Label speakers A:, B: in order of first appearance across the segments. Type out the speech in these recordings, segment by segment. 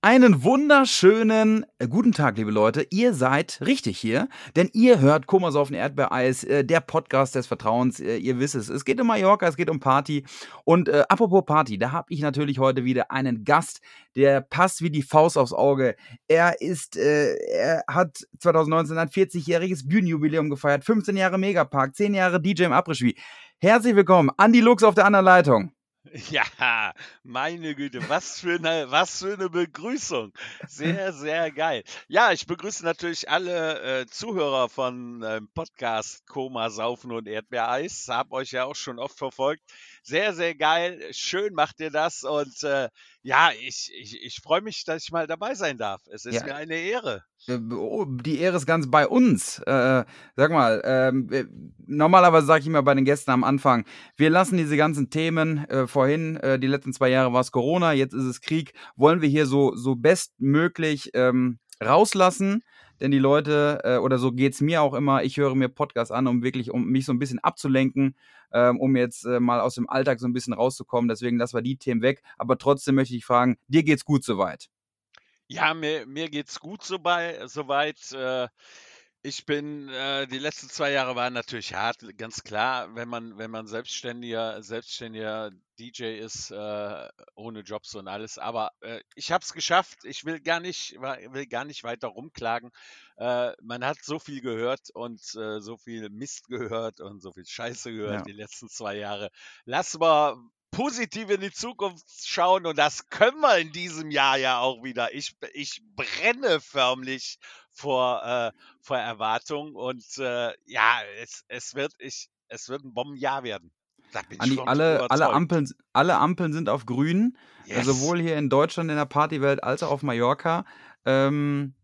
A: Einen wunderschönen äh, guten Tag, liebe Leute. Ihr seid richtig hier, denn ihr hört Komasaufen Erdbeereis, äh, der Podcast des Vertrauens. Äh, ihr wisst es. Es geht um Mallorca, es geht um Party. Und äh, apropos Party, da habe ich natürlich heute wieder einen Gast, der passt wie die Faust aufs Auge. Er ist, äh, er hat 2019 ein 40-jähriges Bühnenjubiläum gefeiert, 15 Jahre Megapark, 10 Jahre DJ im Après-Ski. Herzlich willkommen, Andi Lux auf der anderen Leitung.
B: Ja, meine Güte, was für eine, was für eine Begrüßung. Sehr, sehr geil. Ja, ich begrüße natürlich alle äh, Zuhörer von äh, Podcast Koma, Saufen und Erdbeereis. Hab euch ja auch schon oft verfolgt. Sehr, sehr geil. Schön macht ihr das. Und äh, ja, ich, ich, ich freue mich, dass ich mal dabei sein darf. Es ist
A: Ja.
B: mir eine Ehre.
A: Äh, oh, Die Ehre ist ganz bei uns. Äh, sag mal, äh, normalerweise sage ich immer bei den Gästen am Anfang, wir lassen diese ganzen Themen äh, vorhin, äh, die letzten zwei Jahre war es Corona, jetzt ist es Krieg, wollen wir hier so, so bestmöglich ähm, rauslassen. Denn die Leute, äh, oder so geht's mir auch immer, ich höre mir Podcasts an, um wirklich, um mich so ein bisschen abzulenken, ähm, um jetzt äh, mal aus dem Alltag so ein bisschen rauszukommen. Deswegen lassen wir die Themen weg. Aber trotzdem möchte ich fragen, dir geht's gut soweit?
B: Ja, mir, mir geht's gut so bei, soweit. Äh, ich bin, äh, die letzten zwei Jahre waren natürlich hart, ganz klar, wenn man, wenn man selbstständiger, selbstständiger DJ ist, äh, ohne Jobs und alles. Aber äh, ich habe es geschafft. Ich will gar nicht, will gar nicht weiter rumklagen. Äh, man hat so viel gehört und äh, so viel Mist gehört und so viel Scheiße gehört
A: Ja.
B: die letzten zwei Jahre. Lass mal positiv in die Zukunft schauen und das können wir in diesem Jahr ja auch wieder. Ich, ich brenne förmlich vor, äh, vor Erwartung und äh, ja, es, es, wird, ich, es wird ein Bombenjahr werden.
A: Andi, alle, alle. Ampeln, alle Ampeln sind auf grün. Äh,
B: Yes.
A: Sowohl hier in Deutschland in der Partywelt als auch auf Mallorca. Ähm,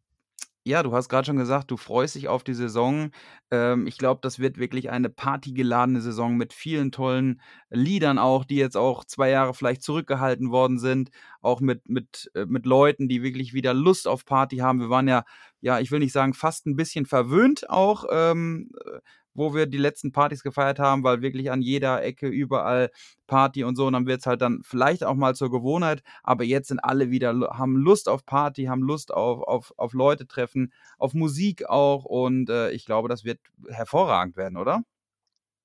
A: ja, du hast gerade schon gesagt, du freust dich auf die Saison. Ähm, ich glaube, das wird wirklich eine partygeladene Saison mit vielen tollen Liedern auch, die jetzt auch zwei Jahre vielleicht zurückgehalten worden sind. Auch mit, mit, äh, mit Leuten, die wirklich wieder Lust auf Party haben. Wir waren ja, ja, ich will nicht sagen, fast ein bisschen verwöhnt auch, ähm, äh, wo wir die letzten Partys gefeiert haben, weil wirklich an jeder Ecke überall Party und so. Und dann wird es halt dann vielleicht auch mal zur Gewohnheit. Aber jetzt sind alle wieder, haben Lust auf Party, haben Lust auf, auf, auf Leute treffen, auf Musik auch. Und äh, ich glaube, das wird hervorragend werden, oder?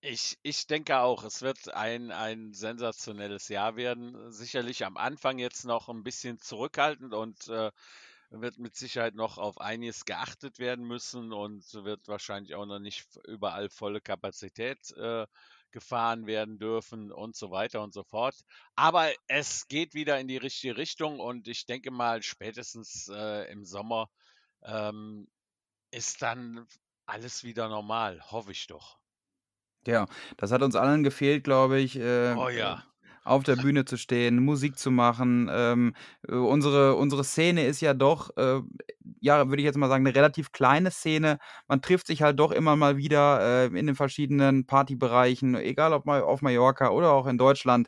B: Ich, ich denke auch, es wird ein, ein sensationelles Jahr werden. Sicherlich am Anfang jetzt noch ein bisschen zurückhaltend und äh, wird mit Sicherheit noch auf einiges geachtet werden müssen und wird wahrscheinlich auch noch nicht überall volle Kapazität äh, gefahren werden dürfen und so weiter und so fort. Aber es geht wieder in die richtige Richtung und ich denke mal, spätestens äh, im Sommer ähm, ist dann alles wieder normal, hoffe ich doch.
A: Ja, das hat uns allen gefehlt, glaube ich. Äh,
B: Oh ja.
A: Auf der Bühne zu stehen, Musik zu machen. Ähm, äh, unsere, unsere Szene ist ja doch, äh, ja, würde ich jetzt mal sagen, eine relativ kleine Szene. Man trifft sich halt doch immer mal wieder äh, in den verschiedenen Partybereichen, egal ob mal auf Mallorca oder auch in Deutschland.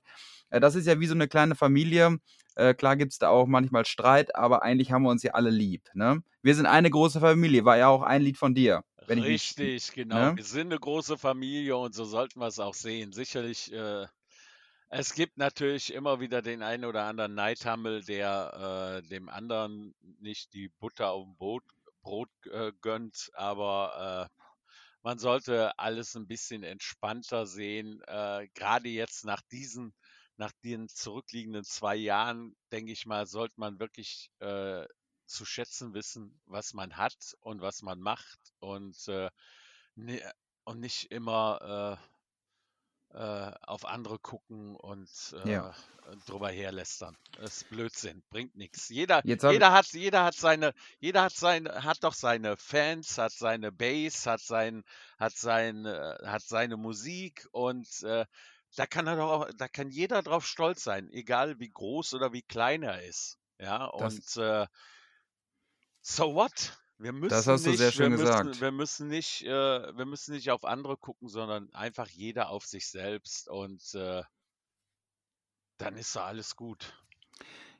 A: Äh, das ist ja wie so eine kleine Familie. Äh, klar gibt es da auch manchmal Streit, aber eigentlich haben wir uns ja alle lieb. Ne? Wir sind eine große Familie, war ja auch ein Lied von dir.
B: Richtig, genau.
A: ne?
B: Wir sind eine große Familie und so sollten wir es auch sehen. Sicherlich, äh, es gibt natürlich immer wieder den einen oder anderen Neidhammel, der äh, dem anderen nicht die Butter auf dem Brot, Brot äh, gönnt, aber äh, man sollte alles ein bisschen entspannter sehen. Äh, gerade jetzt nach diesen, nach den zurückliegenden zwei Jahren, denke ich mal, sollte man wirklich äh, zu schätzen wissen, was man hat und was man macht und, äh, ne, und nicht immer äh, auf andere gucken und
A: Ja.
B: äh, drüber herlästern. Das ist Blödsinn, bringt nichts. Jeder, jeder hat, jeder hat seine, jeder hat seine, hat doch seine Fans, hat seine Base, hat sein, hat sein, äh, hat seine Musik und äh, da kann er doch, da kann jeder drauf stolz sein, egal wie groß oder wie klein er ist. Ja,
A: Das-
B: und äh, so what? Wir müssen
A: Das hast du
B: nicht,
A: sehr
B: wir
A: schön
B: müssen,
A: gesagt.
B: wir müssen nicht, äh, wir müssen nicht auf andere gucken, sondern einfach jeder auf sich selbst und äh, dann ist doch alles gut.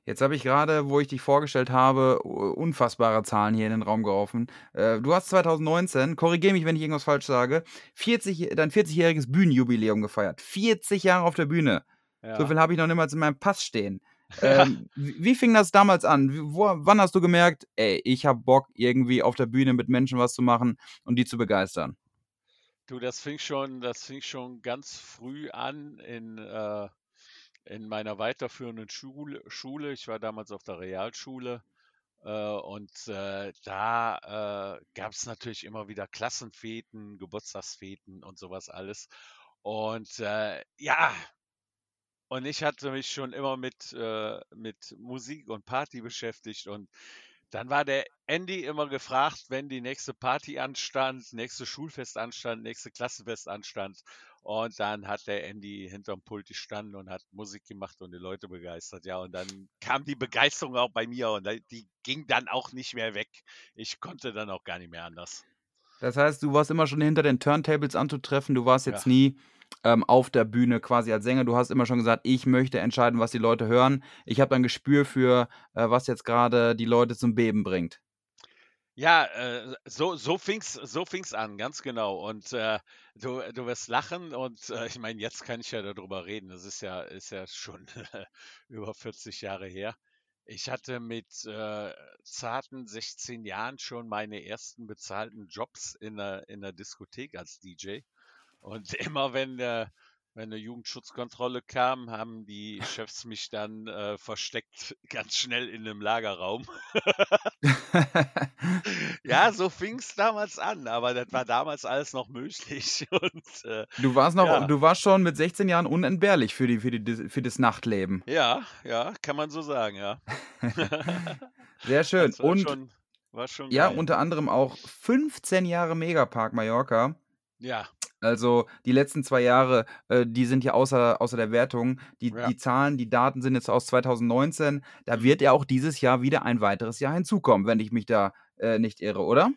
A: Jetzt habe ich gerade, wo ich dich vorgestellt habe, unfassbare Zahlen hier in den Raum geworfen. Äh, du hast 2019, korrigiere mich, wenn ich irgendwas falsch sage, 40, dein 40-jähriges Bühnenjubiläum gefeiert. 40 Jahre auf der Bühne. So
B: Ja.
A: viel habe ich noch niemals in meinem Pass stehen. Ähm, wie, fing das damals an? Wo, wann hast du gemerkt, ey, ich habe Bock, irgendwie auf der Bühne mit Menschen was zu machen und die zu begeistern?
B: Du, das fing schon, das fing schon ganz früh an in, äh, in meiner weiterführenden Schule, Schule. Ich war damals auf der Realschule äh, und äh, da äh, gab es natürlich immer wieder Klassenfeten, Geburtstagsfeten und sowas alles. Und äh, ja, und ich hatte mich schon immer mit, äh, mit Musik und Party beschäftigt und dann war der Andy immer gefragt, wenn die nächste Party anstand, nächste Schulfest anstand, nächste Klassenfest anstand. Und dann hat der Andy hinterm Pult gestanden und hat Musik gemacht und die Leute begeistert. Ja, und dann kam die Begeisterung auch bei mir und die ging dann auch nicht mehr weg. Ich konnte dann auch gar nicht mehr anders.
A: Das heißt, du warst immer schon hinter den Turntables anzutreffen. Du warst jetzt ja. nie ähm, auf der Bühne quasi als Sänger. Du hast immer schon gesagt, ich möchte entscheiden, was die Leute hören. Ich habe ein Gespür für, äh, was jetzt gerade die Leute zum Beben bringt.
B: Ja, äh, so, so fing's, so fing's an, ganz genau. Und äh, du, du wirst lachen und äh, ich meine, jetzt kann ich ja darüber reden. Das ist ja, ist ja schon über 40 Jahre her. Ich hatte mit äh, zarten 16 Jahren schon meine ersten bezahlten Jobs in der, in der Diskothek als DJ. Und immer wenn, äh, wenn eine Jugendschutzkontrolle kam, haben die Chefs mich dann äh, versteckt ganz schnell in einem Lagerraum. ja, so fing es damals an, aber das war damals alles noch möglich. Und,
A: äh, du warst noch, ja. du warst schon mit 16 Jahren unentbehrlich für, die, für, die, für das Nachtleben.
B: Ja, ja, kann man so sagen, ja.
A: Sehr schön. Und schon, ja, unter anderem auch 15 Jahre Megapark Mallorca.
B: Ja.
A: Also die letzten zwei Jahre, äh, die sind ja außer, außer der Wertung. Die, ja. die Zahlen, die Daten sind jetzt aus 2019. Da mhm. wird ja auch dieses Jahr wieder ein weiteres Jahr hinzukommen, wenn ich mich da äh, nicht irre, oder?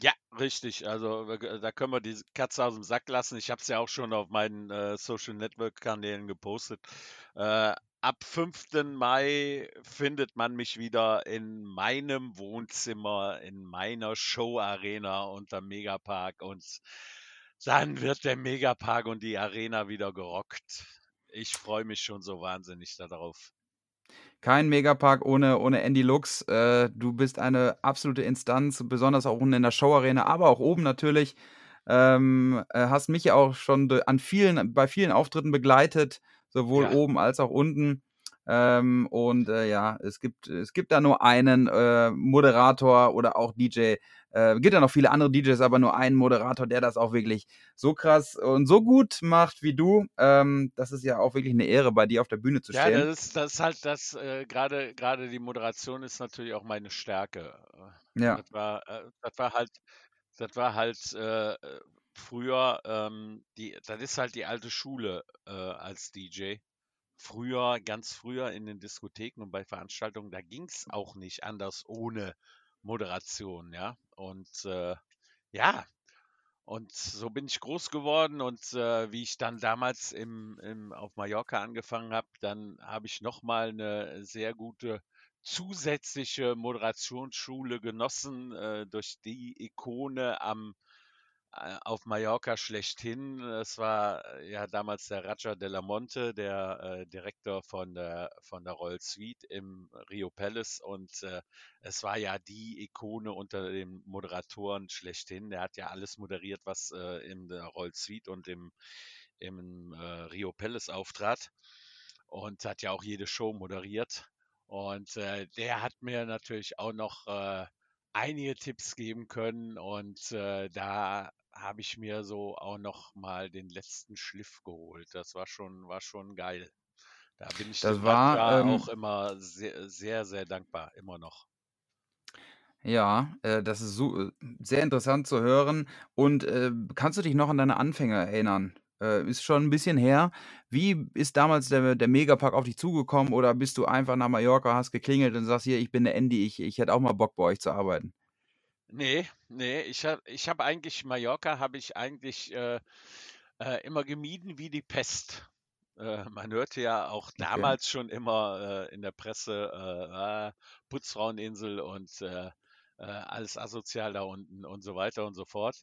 B: Ja, richtig. Also da können wir die Katze aus dem Sack lassen. Ich habe es ja auch schon auf meinen äh, Social Network Kanälen gepostet. Äh, ab 5. Mai findet man mich wieder in meinem Wohnzimmer, in meiner Show Arena unter Megapark und dann wird der Megapark und die Arena wieder gerockt. Ich freue mich schon so wahnsinnig darauf.
A: Kein Megapark ohne, ohne Andy Lux. Äh, du bist eine absolute Instanz, besonders auch unten in der Showarena, aber auch oben natürlich. Ähm, äh, hast mich ja auch schon an vielen, bei vielen Auftritten begleitet, sowohl ja. oben als auch unten. Ähm, und äh, ja, es gibt, es gibt da nur einen äh, Moderator oder auch DJ. Äh, gibt ja noch viele andere DJs, aber nur einen Moderator, der das auch wirklich so krass und so gut macht wie du. Ähm, das ist ja auch wirklich eine Ehre, bei dir auf der Bühne zu stehen.
B: Ja, das ist, das ist halt das, äh, gerade gerade die Moderation ist natürlich auch meine Stärke.
A: Ja.
B: Das war, äh, das war halt, das war halt äh, früher, ähm, die, das ist halt die alte Schule äh, als DJ früher, ganz früher in den Diskotheken und bei Veranstaltungen, da ging es auch nicht anders ohne Moderation, ja. Und äh, ja, und so bin ich groß geworden und äh, wie ich dann damals im, im, auf Mallorca angefangen habe, dann habe ich nochmal eine sehr gute zusätzliche Moderationsschule genossen äh, durch die Ikone am auf Mallorca schlechthin. Es war äh, ja damals der Raja de la Monte, der äh, Direktor von der, von der Royal Suite im Rio Palace und äh, es war ja die Ikone unter den Moderatoren schlechthin. Der hat ja alles moderiert, was äh, in der Royal Suite und im, im äh, Rio Palace auftrat und hat ja auch jede Show moderiert. Und der hat mir natürlich auch noch einige Tipps geben können und äh, da habe ich mir so auch noch mal den letzten Schliff geholt. Das war schon, war schon geil. Da bin ich
A: das war,
B: ähm, auch immer sehr, sehr, sehr dankbar, immer noch.
A: Ja, äh, das ist so, äh, sehr interessant zu hören. Und äh, kannst du dich noch an deine Anfänge erinnern? Äh, ist schon ein bisschen her. Wie ist damals der, der Megapark auf dich zugekommen oder bist du einfach nach Mallorca, hast geklingelt und sagst, hier, ich bin der Andy, ich, ich hätte auch mal Bock bei euch zu arbeiten?
B: Nee, nee, ich habe ich habe eigentlich Mallorca habe ich eigentlich, äh, äh, immer gemieden wie die Pest. Äh, man hörte ja auch Okay. damals schon immer, äh, in der Presse, äh, Putzfraueninsel und, alles asozial da unten und so weiter und so fort.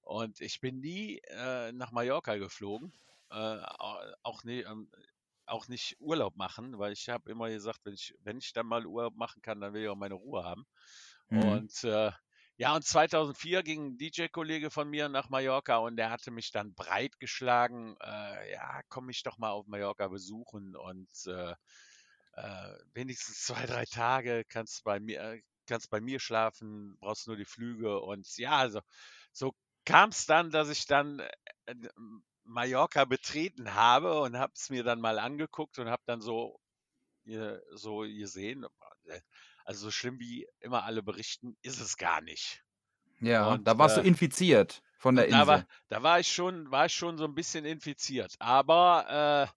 B: Und ich bin nie, nach Mallorca geflogen, auch nie, ähm, auch nicht Urlaub machen, weil ich habe immer gesagt, wenn ich, wenn ich dann mal Urlaub machen kann, dann will ich auch meine Ruhe haben.
A: Mhm.
B: Und äh, ja, und 2004 ging ein DJ-Kollege von mir nach Mallorca und der hatte mich dann breitgeschlagen, äh, ja, komm mich doch mal auf Mallorca besuchen und äh, äh, wenigstens zwei, drei Tage kannst bei mir, äh, kannst bei mir schlafen, brauchst nur die Flüge und ja, also so kam es dann, dass ich dann äh, äh, Mallorca betreten habe und habe es mir dann mal angeguckt und habe dann so, so gesehen, also so schlimm wie immer alle berichten, ist es gar nicht.
A: Ja,
B: Und,
A: da warst du
B: äh,
A: infiziert von der
B: und da war,
A: Insel.
B: da war ich schon, war ich schon so ein bisschen infiziert. Aber äh,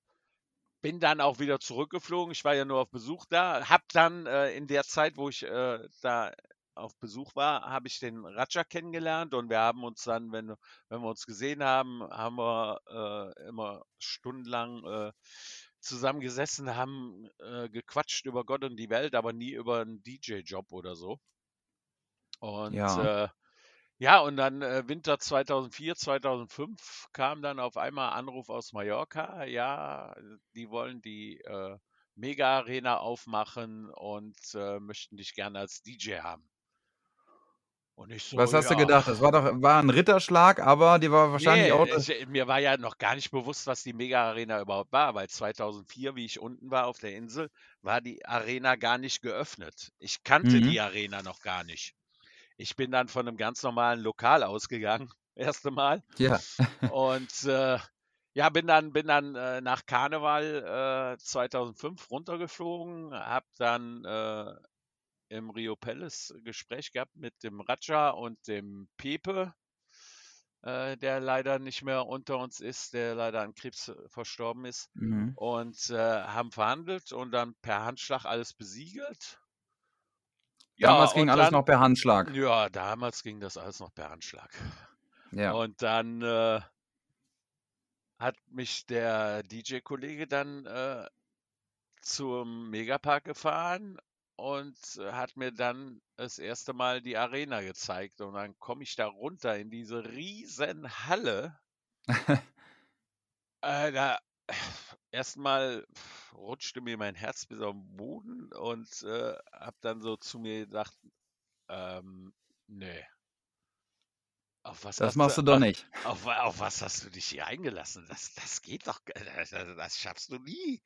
B: bin dann auch wieder zurückgeflogen. Ich war ja nur auf Besuch da. Hab dann äh, in der Zeit, wo ich äh, da auf Besuch war, habe ich den Raja kennengelernt und wir haben uns dann, wenn, wenn wir uns gesehen haben, haben wir äh, immer stundenlang äh, zusammengesessen, haben äh, gequatscht über Gott und die Welt, aber nie über einen DJ-Job oder so. Und
A: Ja.
B: äh, ja, und dann äh, Winter 2004, 2005 kam dann auf einmal Anruf aus Mallorca. Ja, die wollen die äh, Mega Arena aufmachen und äh, möchten dich gerne als DJ haben. So,
A: Was hast du
B: ja.
A: gedacht? Das war doch war ein Ritterschlag, aber dir war wahrscheinlich
B: Nee,
A: auch.
B: ich, mir war ja noch gar nicht bewusst, was die Mega Arena überhaupt war, weil 2004, wie ich unten war auf der Insel, war die Arena gar nicht geöffnet. Ich kannte
A: Mhm.
B: die Arena noch gar nicht. Ich bin dann von einem ganz normalen Lokal ausgegangen, erste Mal.
A: Ja.
B: Und äh, ja, bin dann, bin dann äh, nach Karneval äh, 2005 runtergeflogen, habe dann äh, im Rio Palace Gespräch gehabt mit dem Raja und dem Pepe, äh, der leider nicht mehr unter uns ist, der leider an Krebs äh, verstorben ist.
A: Mhm.
B: Und äh, haben verhandelt und dann per Handschlag alles besiegelt.
A: Damals
B: Ja,
A: ging
B: und
A: alles
B: dann-
A: noch per Handschlag.
B: Ja, damals ging das alles noch per Handschlag.
A: Ja.
B: Und dann äh, hat mich der DJ-Kollege dann äh, zum Megapark gefahren und äh, hat mir dann das erste Mal die Arena gezeigt. Und dann komme ich da runter in diese riesen Halle. Äh, da erstmal rutschte mir mein Herz bis auf den Boden und äh, habe dann so zu mir gedacht, ähm, nee. Auf was
A: Das machst du doch nicht.
B: auf, auf was hast du dich hier eingelassen? Das, das geht doch, das, das das schaffst du nie.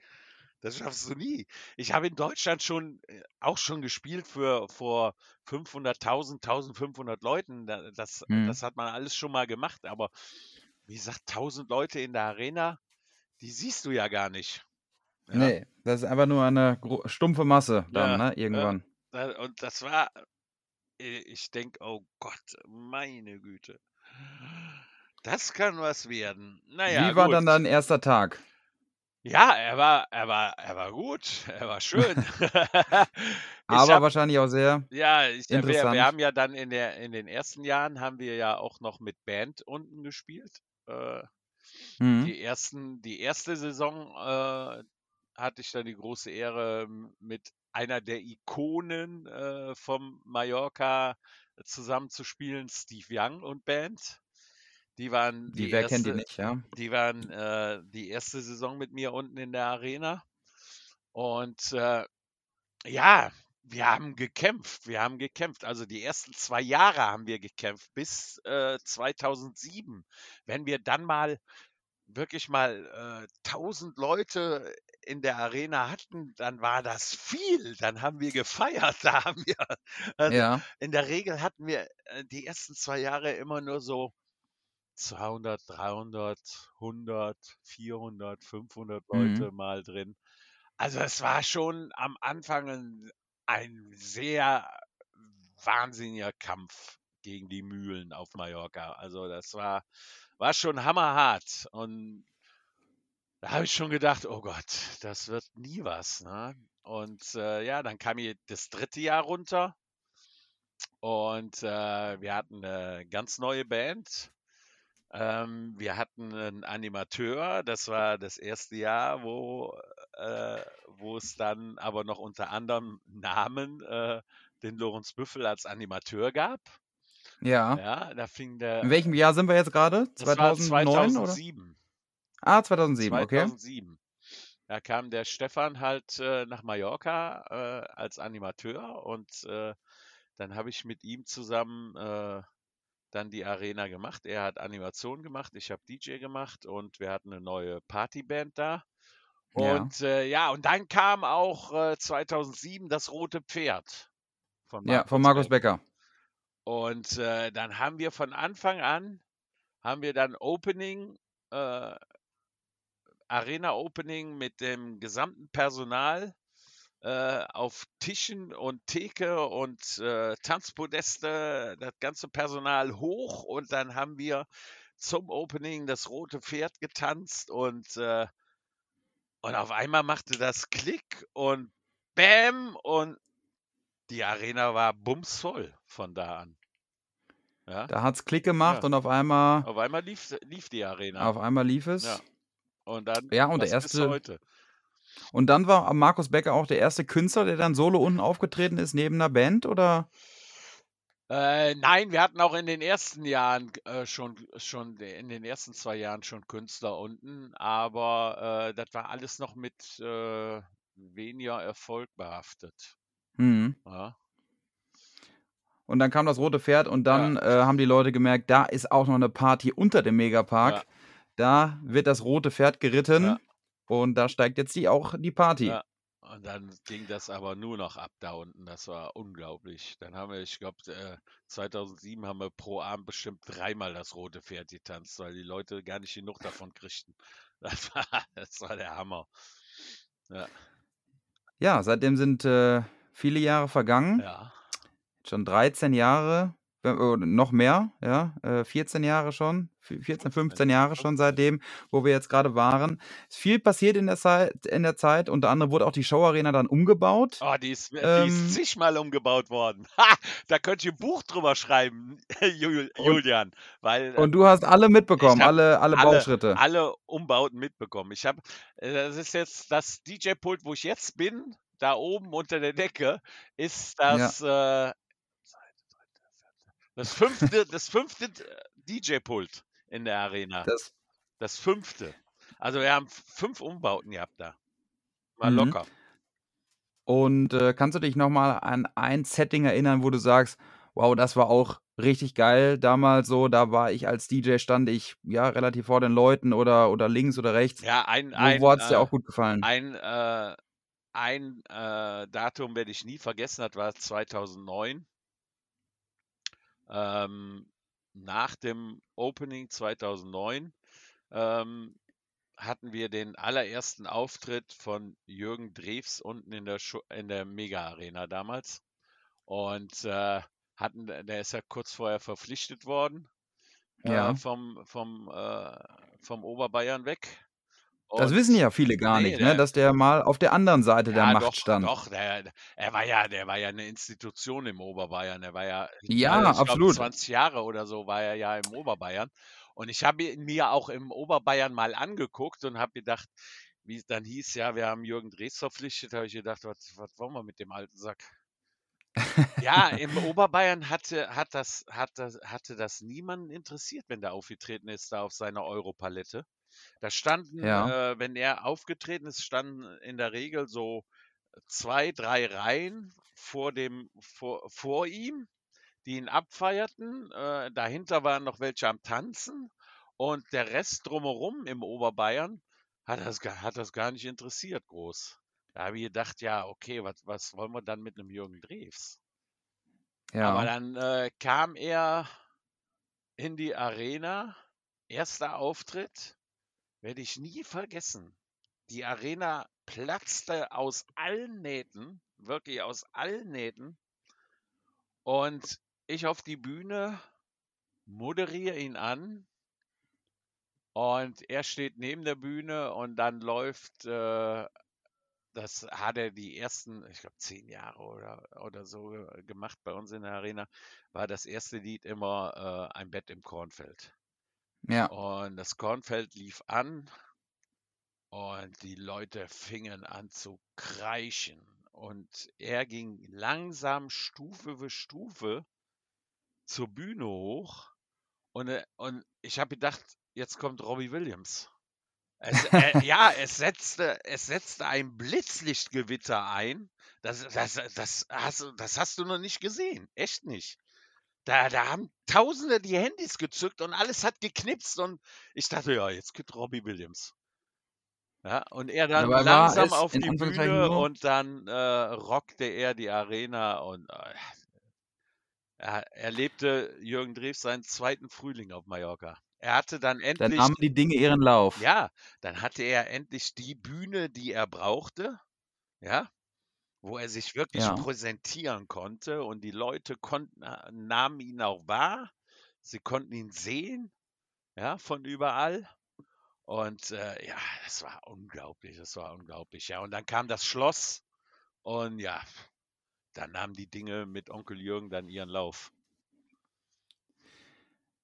B: Das schaffst du nie. Ich habe in Deutschland schon äh, auch schon gespielt für vor 500.000, 1500 Leuten. Da- Das,
A: Mhm.
B: das hat man alles schon mal gemacht. Aber wie gesagt, 1000 Leute in der Arena, die siehst du ja gar nicht. Ja?
A: Nee, das ist einfach nur eine stumpfe Masse dann,
B: Ja,
A: ne? Irgendwann.
B: Da- Und das war, äh, ich denke, oh Gott, meine Güte. Das kann was werden. Naja,
A: Wie war
B: gut.
A: dann dein erster Tag?
B: Ja, er war, er war, er war gut, er war schön.
A: Aber
B: hab,
A: wahrscheinlich auch sehr
B: ja, ich, wir,
A: interessant.
B: wir haben ja dann in der, in den ersten Jahren haben wir ja auch noch mit Band unten gespielt. Äh,
A: Mhm.
B: die ersten, die erste Saison äh, hatte ich dann die große Ehre, mit einer der Ikonen äh, vom Mallorca zusammen zu spielen, Steve Young und Band. Die waren
A: Die,
B: die
A: wer kennt die
B: erste,
A: nicht, ja?
B: die waren äh, die erste Saison mit mir unten in der Arena. Und äh, ja, wir haben gekämpft. Wir haben gekämpft. Also die ersten zwei Jahre haben wir gekämpft, bis äh, 2007. Wenn wir dann mal wirklich mal äh, 1000 Leute in der Arena hatten, dann war das viel. Dann haben wir gefeiert. Da haben wir, also
A: Ja.
B: in der Regel hatten wir äh, die ersten zwei Jahre immer nur so 200, 300, 100, 400, 500
A: Mhm.
B: Leute mal drin. Also es war schon am Anfang ein, ein sehr wahnsinniger Kampf gegen die Mühlen auf Mallorca. Also das war, war schon hammerhart. Und da habe ich schon gedacht, oh Gott, das wird nie was. Ne? Und äh, ja, dann kam hier das dritte Jahr runter und äh, wir hatten eine ganz neue Band. Ähm, wir hatten einen Animateur, das war das erste Jahr, wo, äh, wo es dann aber noch unter anderem Namen äh, den Lorenz Büffel als Animateur gab.
A: Ja.
B: Ja, da fing
A: In
B: der,
A: welchem Jahr sind wir jetzt gerade?
B: das war
A: 2009 oder?
B: 2007.
A: Ah, 2007, okay.
B: 2007. da kam der Stefan halt äh, nach Mallorca äh, als Animateur und äh, dann habe ich mit ihm zusammen äh, dann die Arena gemacht. Er hat Animation gemacht, ich habe DJ gemacht und wir hatten eine neue Partyband da.
A: Ja.
B: Und äh, ja, und dann kam auch äh, 2007 das Rote Pferd von
A: Ja, von Markus Becker.
B: Und äh, dann haben wir von Anfang an, haben wir dann Opening, äh, Arena Opening mit dem gesamten Personal äh, auf Tischen und Theke und äh, Tanzpodeste, das ganze Personal hoch und dann haben wir zum Opening das rote Pferd getanzt und, äh, und auf einmal machte das Klick und Bäm und die Arena war bumsvoll von da an. Ja?
A: Da hat's Klick gemacht
B: Ja.
A: und auf einmal,
B: Auf einmal lief, lief die Arena.
A: auf einmal lief es.
B: Ja. Und dann
A: Ja, und der erste-
B: heute.
A: Und dann war Markus Becker auch der erste Künstler, der dann solo unten aufgetreten ist, neben einer Band, oder?
B: Äh, nein, wir hatten auch in den ersten Jahren äh, schon, schon in den ersten zwei Jahren schon Künstler unten, aber äh, das war alles noch mit äh, weniger Erfolg behaftet.
A: Mhm.
B: Ja.
A: Und dann kam das rote Pferd und dann äh, haben die Leute gemerkt, da ist auch noch eine Party unter dem Megapark.
B: Ja.
A: Da wird das rote Pferd geritten
B: Ja.
A: Und da steigt jetzt die auch die Party.
B: Ja. Und dann ging das aber nur noch ab da unten. Das war unglaublich. Dann haben wir, ich glaube, äh, 2007 haben wir pro Abend bestimmt dreimal das rote Pferd getanzt, weil die Leute gar nicht genug davon kriegten. Das war, das war der Hammer.
A: Ja, seitdem sind äh, viele Jahre vergangen.
B: Ja.
A: Schon 13 Jahre, noch mehr, ja, äh, 14 Jahre schon, vi- 14, 15 Jahre schon
B: 15.
A: seitdem, wo wir jetzt gerade waren. Ist viel passiert in der Zeit, in der Zeit. Unter anderem wurde auch die Showarena dann umgebaut.
B: Oh, die ist, die
A: Ähm,
B: ist zigmal umgebaut worden. Ha, da könnt ihr ein Buch drüber schreiben, Julian. Weil äh,
A: Und du hast alle mitbekommen, alle, alle
B: alle-
A: Bauschritte.
B: alle Umbauten mitbekommen. Ich habe, das ist jetzt das DJ-Pult, wo ich jetzt bin, da oben unter der Decke, ist das, äh, das fünfte, das fünfte DJ-Pult in der Arena.
A: Das,
B: Das fünfte. Also wir haben fünf Umbauten gehabt da. War
A: Mhm.
B: locker.
A: und äh, kannst du dich nochmal an ein Setting erinnern, wo du sagst, wow, das war auch richtig geil damals so, da war ich als DJ, stand ich ja relativ vor den Leuten oder, oder links oder rechts.
B: Ja, ein,
A: Wo,
B: ein,
A: wo hat es dir
B: äh,
A: auch gut gefallen?
B: Ein, äh, ein äh, Datum werde ich nie vergessen, das war 2009. Ähm, nach dem Opening 2009 ähm, hatten wir den allerersten Auftritt von Jürgen Drews unten in der, Schu- in der Mega Arena damals. Und äh, hatten, der ist ja kurz vorher verpflichtet worden
A: Ja.
B: äh, vom, vom, äh, vom Oberbayern weg.
A: Das wissen ja viele gar
B: Nee,
A: nicht, ne?
B: der-
A: dass der mal auf der anderen Seite der
B: ja,
A: Macht
B: doch,
A: stand.
B: Doch, der, er war ja, der war ja eine Institution im Oberbayern. Er war ja,
A: Ja,
B: äh, ich glaub,
A: absolut.
B: 20 Jahre oder so war er ja im Oberbayern. Und ich habe ihn mir auch im Oberbayern mal angeguckt und habe gedacht, wie es dann hieß, ja, wir haben Jürgen Drees verpflichtet, habe ich gedacht, was, was wollen wir mit dem alten Sack? Ja, im Oberbayern hatte, hat das, hat das, hatte das niemanden interessiert, wenn der aufgetreten ist, da auf seiner Europalette. Da standen,
A: Ja.
B: äh, wenn er aufgetreten ist, standen in der Regel so zwei, drei Reihen vor, dem, vor, vor ihm, die ihn abfeierten. Äh, dahinter waren noch welche am Tanzen und der Rest drumherum im Oberbayern hat das, gar- hat das gar nicht interessiert groß. Da habe ich gedacht, ja, okay, was, was wollen wir dann mit einem Jürgen Drews? Aber
A: Ja.
B: dann äh, kam er in die Arena, erster Auftritt, werde ich nie vergessen. Die Arena platzte aus allen Nähten, wirklich aus allen Nähten. Und ich auf die Bühne, moderiere ihn an. Und er steht neben der Bühne und dann läuft, äh, das hat er die ersten, ich glaube, zehn Jahre oder, oder so gemacht bei uns in der Arena, war das erste Lied immer äh, Ein Bett im Kornfeld.
A: Ja.
B: Und das Kornfeld lief an und die Leute fingen an zu kreischen. Und er ging langsam Stufe für Stufe zur Bühne hoch. Und, äh, und ich habe gedacht, jetzt kommt Robbie Williams. Es, äh, ja, es setzte, es setzte ein Blitzlichtgewitter ein. Das, das, das, hast, das hast du noch nicht gesehen. Echt nicht. Da, da haben Tausende die Handys gezückt und alles hat geknipst und ich dachte, ja, jetzt geht Robbie Williams. Ja, und er dann
A: Dabei
B: langsam auf die Bühne und dann äh, rockte er die Arena und äh, er erlebte Jürgen Drews seinen zweiten Frühling auf Mallorca. Er hatte dann
A: dann
B: endlich,
A: nahmen die Dinge ihren Lauf.
B: ja, dann hatte er endlich die Bühne, die er brauchte, ja, wo er sich wirklich
A: Ja.
B: präsentieren konnte und die Leute konnten, nahmen ihn auch wahr, sie konnten ihn sehen, ja, von überall. Und äh, ja, das war unglaublich, das war unglaublich. Ja, und dann kam das Schloss und ja, dann nahmen die Dinge mit Onkel Jürgen dann ihren Lauf.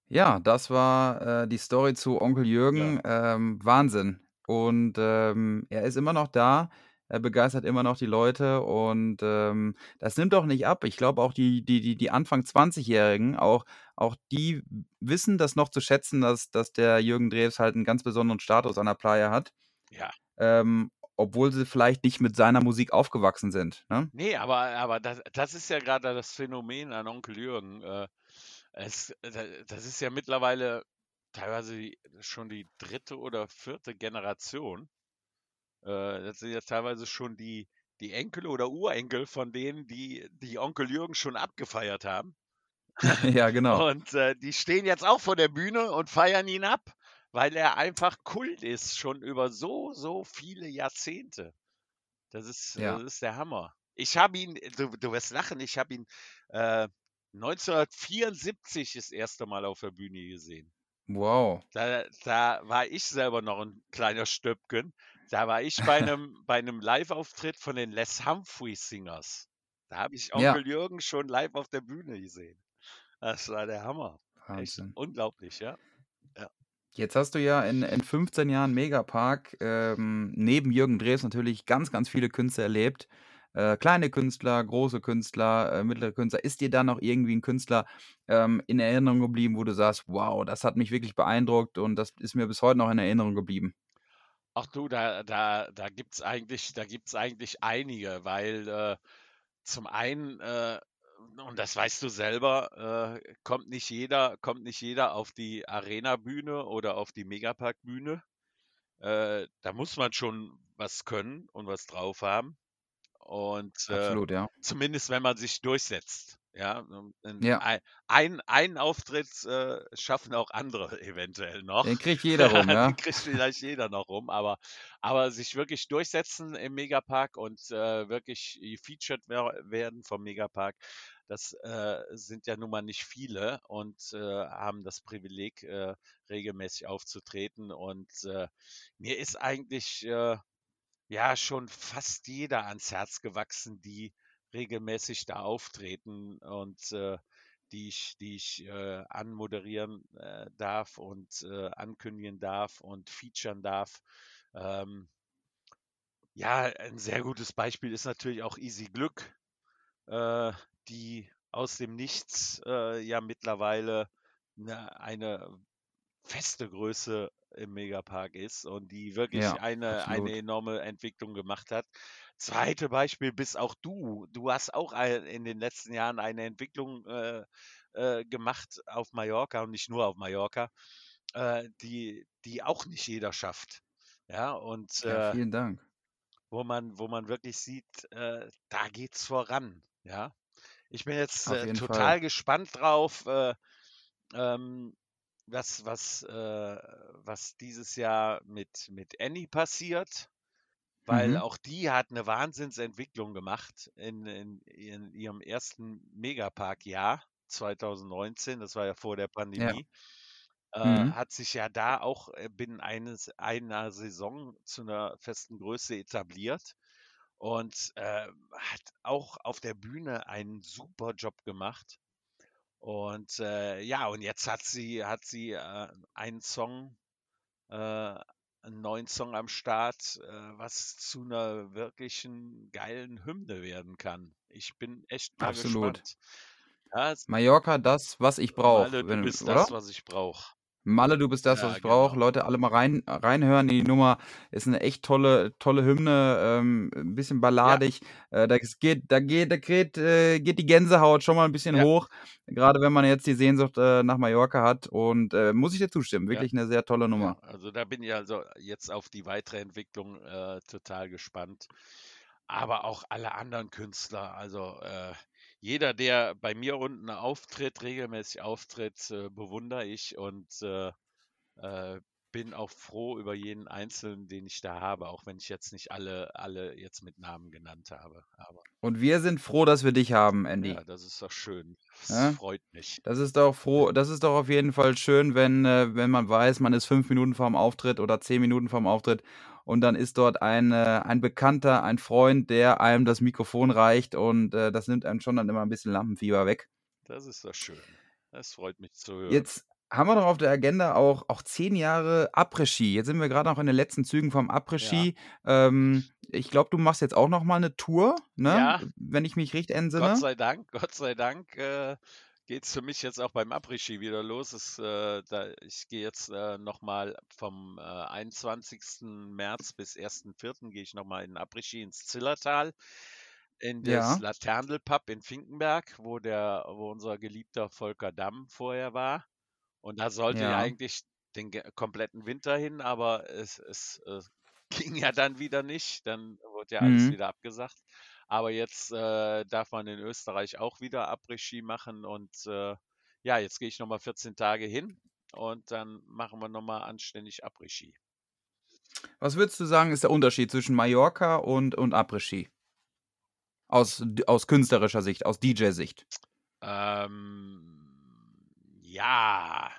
A: Ja, das war äh, die Story zu Onkel
B: Ja,
A: Jürgen. Ähm, Wahnsinn. Und ähm, er ist immer noch da. Er begeistert immer noch die Leute und ähm, das nimmt auch nicht ab. Ich glaube auch die, die, die, die Anfang 20-Jährigen, auch, auch die wissen das noch zu schätzen, dass, dass der Jürgen Drews halt einen ganz besonderen Status an der Playa hat.
B: ja.
A: Ähm, obwohl sie vielleicht nicht mit seiner Musik aufgewachsen sind. Ne?
B: Nee, aber, aber das, das ist ja gerade das Phänomen an Onkel Jürgen. Äh, es, da- das ist ja mittlerweile teilweise schon die dritte oder vierte Generation. Äh, das sind ja teilweise schon die, die Enkel oder Urenkel von denen, die die Onkel Jürgen schon abgefeiert haben.
A: ja, genau.
B: Und äh, die stehen jetzt auch vor der Bühne und feiern ihn ab, weil er einfach Kult ist, schon über so, so viele Jahrzehnte. Das ist,
A: Ja.
B: das ist der Hammer. Ich habe ihn, du, du wirst lachen, ich habe ihn äh, 1974 das erste Mal auf der Bühne gesehen.
A: Wow.
B: Da, da war ich selber noch ein kleiner Stöpken. Da war ich bei einem, bei einem Live-Auftritt von den Les Humphrey Singers. Da habe ich
A: Ja.
B: Onkel Jürgen schon live auf der Bühne gesehen. Das war der Hammer. Echt
A: Wahnsinn.
B: unglaublich, ja.
A: Jetzt hast du ja in, in 15 Jahren Megapark ähm, neben Jürgen Drews natürlich ganz, ganz viele Künstler erlebt. Äh, kleine Künstler, große Künstler, äh, mittlere Künstler. Ist dir da noch irgendwie ein Künstler ähm, in Erinnerung geblieben, wo du sagst, wow, das hat mich wirklich beeindruckt und das ist mir bis heute noch in Erinnerung geblieben?
B: Ach du, da, da, da gibt's eigentlich, da gibt's eigentlich einige, weil äh, zum einen, äh, und das weißt du selber, äh, kommt nicht jeder, kommt nicht jeder auf die Arena-Bühne oder auf die Megapark-Bühne. Äh, da muss man schon was können und was drauf haben. Und äh,
A: Absolut, ja.
B: zumindest wenn man sich durchsetzt. Ja, und ein,
A: Ja.
B: ein, ein, einen Auftritt äh, schaffen auch andere eventuell noch.
A: Den kriegt jeder rum, ja.
B: Den kriegt vielleicht jeder noch rum, aber, aber sich wirklich durchsetzen im Megapark und äh, wirklich gefeatured wer werden vom Megapark, das äh, sind ja nun mal nicht viele und äh, haben das Privileg, äh, regelmäßig aufzutreten. Und äh, mir ist eigentlich äh, ja schon fast jeder ans Herz gewachsen, die regelmäßig da auftreten und äh, die ich, die ich äh, anmoderieren äh, darf und äh, ankündigen darf und featuren darf. Ähm, ja, ein sehr gutes Beispiel ist natürlich auch Easy Glück, äh, die aus dem Nichts äh, ja mittlerweile eine, eine feste Größe im Megapark ist und die wirklich
A: Ja,
B: eine,
A: absolut.
B: eine enorme Entwicklung gemacht hat. Zweite Beispiel bist auch du. Du hast auch in den letzten Jahren eine Entwicklung äh, äh, gemacht auf Mallorca und nicht nur auf Mallorca, äh, die, die auch nicht jeder schafft. Ja, und
A: Ja,
B: äh,
A: vielen Dank.
B: wo man, wo man wirklich sieht, äh, da geht's voran. Ja, ich bin jetzt äh, total
A: Fall.
B: gespannt drauf, äh, ähm, was, was, was dieses Jahr mit, mit Annie passiert, weil
A: Mhm.
B: auch die hat eine Wahnsinnsentwicklung gemacht in, in, in ihrem ersten Megapark-Jahr 2019, das war ja vor der
A: Ja.
B: Pandemie. Äh,
A: Mhm.
B: hat sich ja da auch äh, binnen eines, einer Saison zu einer festen Größe etabliert und äh, hat auch auf der Bühne einen super Job gemacht. Und äh, ja, und jetzt hat sie, hat sie äh, einen Song, äh, einen neuen Song am Start, äh, was zu einer wirklichen geilen Hymne werden kann. Ich bin echt mal
A: Absolut.
B: gespannt. Ja,
A: Mallorca, das, was ich brauche,
B: du bist
A: oder?
B: das, was ich brauche.
A: Malle, du bist das, was
B: Ja,
A: ich brauche.
B: genau.
A: Leute, alle mal rein, reinhören in die Nummer. Ist eine echt tolle, tolle Hymne, ähm, ein bisschen
B: Ja,
A: balladig. Äh, da geht, da geht, da geht, äh, geht die Gänsehaut schon mal ein bisschen
B: ja,
A: hoch, gerade wenn man jetzt die Sehnsucht äh, nach Mallorca hat. Und äh, muss ich dir zustimmen,
B: ja,
A: wirklich eine sehr tolle
B: ja.
A: Nummer.
B: Also da bin ich also jetzt auf die weitere Entwicklung äh, total gespannt. Aber auch alle anderen Künstler, also äh, jeder, der bei mir unten auftritt, regelmäßig auftritt, äh, bewundere ich und äh, äh, bin auch froh über jeden Einzelnen, den ich da habe, auch wenn ich jetzt nicht alle, alle jetzt mit Namen genannt habe. Aber
A: Und wir sind froh, dass wir dich haben, Andy.
B: ja, das ist doch schön. Das
A: Ja?
B: freut mich.
A: Das ist doch froh, das ist doch auf jeden Fall schön, wenn, äh, wenn man weiß, man ist fünf Minuten vorm Auftritt oder zehn Minuten vorm Auftritt und dann ist dort ein, äh, ein Bekannter, ein Freund, der einem das Mikrofon reicht und äh, das nimmt einem schon dann immer ein bisschen Lampenfieber weg.
B: Das ist doch schön. Das freut mich zu hören.
A: Jetzt haben wir doch auf der Agenda auch, auch zehn Jahre Après-Ski. Jetzt sind wir gerade noch in den letzten Zügen vom
B: Ja,
A: Après-Ski. Ähm, ich glaube, du machst jetzt auch noch mal eine Tour, ne?
B: ja,
A: Wenn ich mich richtig
B: Gott
A: entsinne.
B: sei Dank, Gott sei Dank äh, geht es für mich jetzt auch beim Après-Ski wieder los. Es, äh, da, ich gehe jetzt äh, nochmal vom äh, 21. März bis 1.4. gehe ich nochmal in Après-Ski ins Zillertal, in das
A: Ja,
B: Laternel-Pub in Finkenberg, wo, der, wo unser geliebter Volker Damm vorher war. Und da sollte ja eigentlich den kompletten Winter hin, aber es, es äh, ging ja dann wieder nicht. Dann wurde ja alles
A: Mhm.
B: wieder abgesagt. Aber jetzt äh, darf man in Österreich auch wieder Après-Ski machen. Und äh, ja, jetzt gehe ich nochmal 14 Tage hin und dann machen wir nochmal anständig Après-Ski.
A: Was würdest du sagen, ist der Unterschied zwischen Mallorca und, und Après-Ski? Aus, aus künstlerischer Sicht, aus DJ-Sicht.
B: Ähm, ja,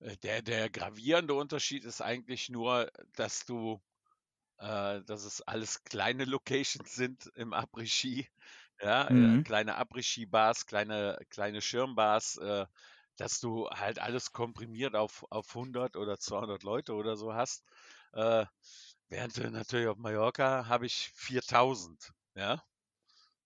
B: äh, der, der gravierende Unterschied ist eigentlich nur, dass du, äh, dass es alles kleine Locations sind im Après-Ski. Ja, äh,
A: Mhm.
B: kleine Après-Ski-Bars, kleine, kleine Schirmbars, äh, dass du halt alles komprimiert auf, auf 100 oder 200 Leute oder so hast. Äh, während du natürlich auf Mallorca habe ich 4000. Ja,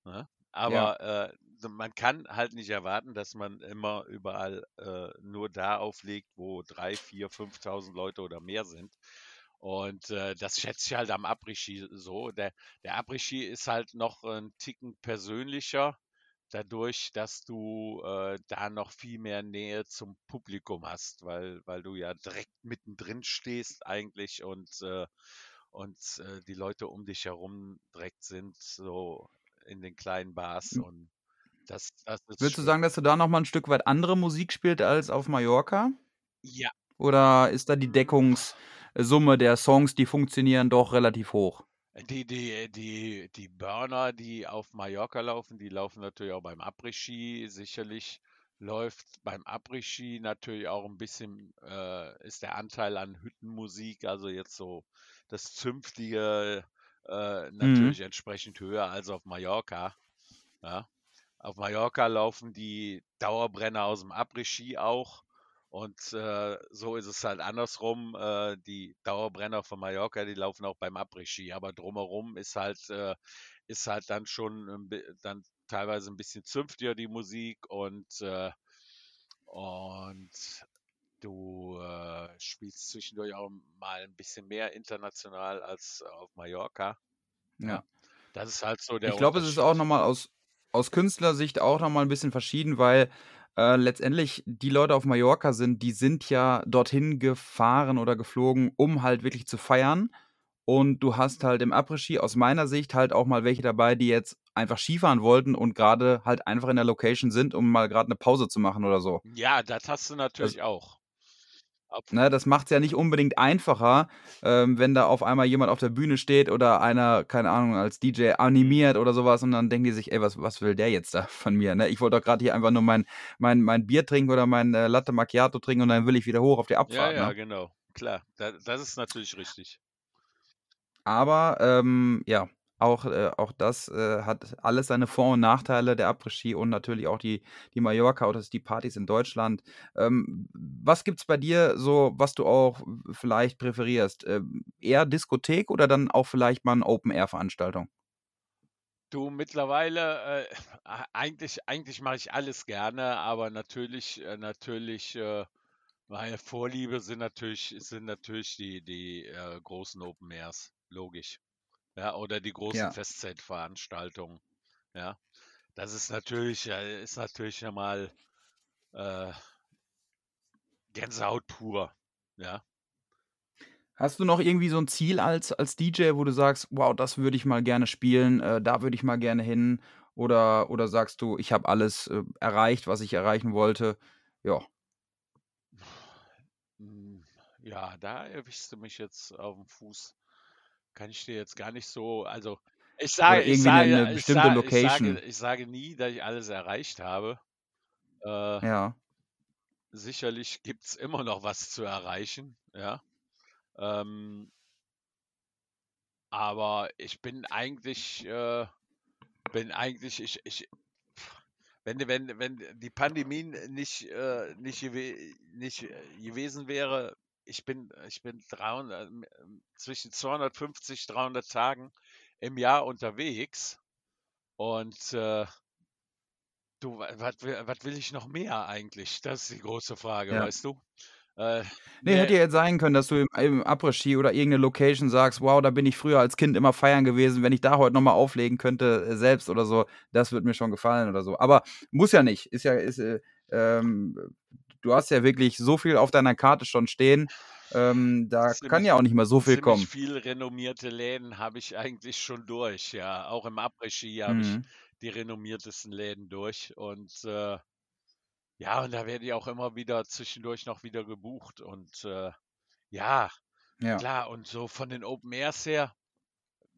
B: ne?
A: Ja.
B: Aber äh, so man kann halt nicht erwarten, dass man immer überall äh, nur da auflegt, wo 3, 4, 5.000 Leute oder mehr sind. Und äh, das schätze ich halt am Après-Ski so. Der, der Après-Ski ist halt noch ein Ticken persönlicher, dadurch, dass du äh, da noch viel mehr Nähe zum Publikum hast, weil, weil du ja direkt mittendrin stehst eigentlich und, äh, und äh, die Leute um dich herum direkt sind, so in den kleinen Bars. Und das, das
A: Würdest du
B: schön.
A: sagen, dass du da noch mal ein Stück weit andere Musik spielst als auf Mallorca?
B: Ja,
A: Oder ist da die
B: mm,
A: Deckungssumme der Songs, die funktionieren, doch relativ hoch?
B: Die, die, die, die Burner, die auf Mallorca laufen, die laufen natürlich auch beim Après-Ski. Sicherlich läuft beim Après-Ski natürlich auch ein bisschen, äh, ist der Anteil an Hüttenmusik, also jetzt so das Zünftige, äh,
A: Mhm.
B: natürlich entsprechend höher als auf Mallorca. Ja. Auf Mallorca laufen die Dauerbrenner aus dem Après-Ski auch. Und äh, so ist es halt andersrum. Äh, die Dauerbrenner von Mallorca, die laufen auch beim Après-Ski. Aber drumherum ist halt, äh, ist halt dann schon bi- dann teilweise ein bisschen zünftiger die Musik und, äh, und du äh, spielst zwischendurch auch mal ein bisschen mehr international als auf Mallorca. Ja.
A: Ja.
B: Das ist halt so der
A: Ich glaube, es ist auch
B: Unterschied.
A: noch mal aus, aus Künstlersicht auch noch mal ein bisschen verschieden, weil äh, letztendlich die Leute auf Mallorca sind, die sind ja dorthin gefahren oder geflogen, um halt wirklich zu feiern. Und du hast halt im Après-Ski aus meiner Sicht halt auch mal welche dabei, die jetzt einfach Skifahren wollten und gerade halt einfach in der Location sind, um mal gerade eine Pause zu machen oder so.
B: Ja, das hast du
A: Das,
B: natürlich auch.
A: Ne, das macht es ja nicht unbedingt einfacher, ähm, wenn da auf einmal jemand auf der Bühne steht oder einer, keine Ahnung, als DJ animiert oder sowas und dann denken die sich, ey, was, was will der jetzt da von mir? Ne? Ich wollte doch gerade hier einfach nur mein, mein, mein Bier trinken oder mein äh, Latte Macchiato trinken und dann will ich wieder hoch auf die
B: ja,
A: Abfahrt.
B: ja,
A: Ne?
B: genau. Klar, da, das ist natürlich richtig.
A: Aber ähm, ja, auch, äh, auch das äh, hat alles seine Vor- und Nachteile, der Après-Ski und natürlich auch die, die Mallorca oder die Partys in Deutschland. Ähm, was gibt es bei dir so, was du auch vielleicht präferierst? Ähm, eher Diskothek oder dann auch vielleicht mal eine Open-Air-Veranstaltung?
B: Du, mittlerweile, äh, eigentlich, eigentlich mache ich alles gerne, aber natürlich, äh, natürlich äh, Meine Vorliebe sind natürlich, sind natürlich die, die äh, großen Open Airs, logisch. Ja, oder die großen
A: Ja.
B: Festzeitveranstaltungen. Ja, das ist natürlich, äh, ist natürlich nochmal äh, Gänsehaut pur. Ja,
A: Hast du noch irgendwie so ein Ziel als als DJ, wo du sagst: „Wow, das würde ich mal gerne spielen, äh, da würde ich mal gerne hin“? Oder oder sagst du: „Ich habe alles, äh, erreicht, was ich erreichen wollte“? Ja.
B: Hm, ja, da erwischst du mich jetzt auf dem Fuß. Kann ich dir jetzt gar nicht so, also ich sage, ich
A: irgendwie 'ne
B: sage,
A: 'ne
B: ich
A: bestimmte
B: sage, ich sage,
A: Location?
B: ich sage nie, dass ich alles erreicht habe. Äh,
A: Ja.
B: sicherlich gibt es immer noch was zu erreichen, ja. Ähm, aber ich bin eigentlich, äh, bin eigentlich, ich, ich, wenn, wenn, wenn die Pandemie nicht, äh, nicht, gewe nicht äh, gewesen wäre, ich bin, ich bin 300, zwischen 250, 300 Tagen im Jahr unterwegs und äh, du, was will, ich noch mehr eigentlich? Das ist die große Frage,
A: Ja.
B: weißt du? Äh,
A: Ne, hätte ja jetzt sein können, dass du im im Après-Ski oder irgend 'ne Location sagst: „Wow, da bin ich früher als Kind immer feiern gewesen. Wenn ich da heute noch mal auflegen könnte, äh, selbst oder so, das würde mir schon gefallen“ oder so. Aber muss ja nicht. Ist ja ist, äh, ähm du hast ja wirklich so viel auf deiner Karte schon stehen, ähm, da kann
B: ziemlich,
A: ja auch nicht mehr so viel kommen.
B: viel renommierte Läden habe ich eigentlich schon durch, ja. Auch im Après-Ski habe ich
A: Mhm.
B: die renommiertesten Läden durch und äh, ja, und da werde ich auch immer wieder zwischendurch noch wieder gebucht und äh, ja,
A: Ja.
B: klar, und so von den Open Airs her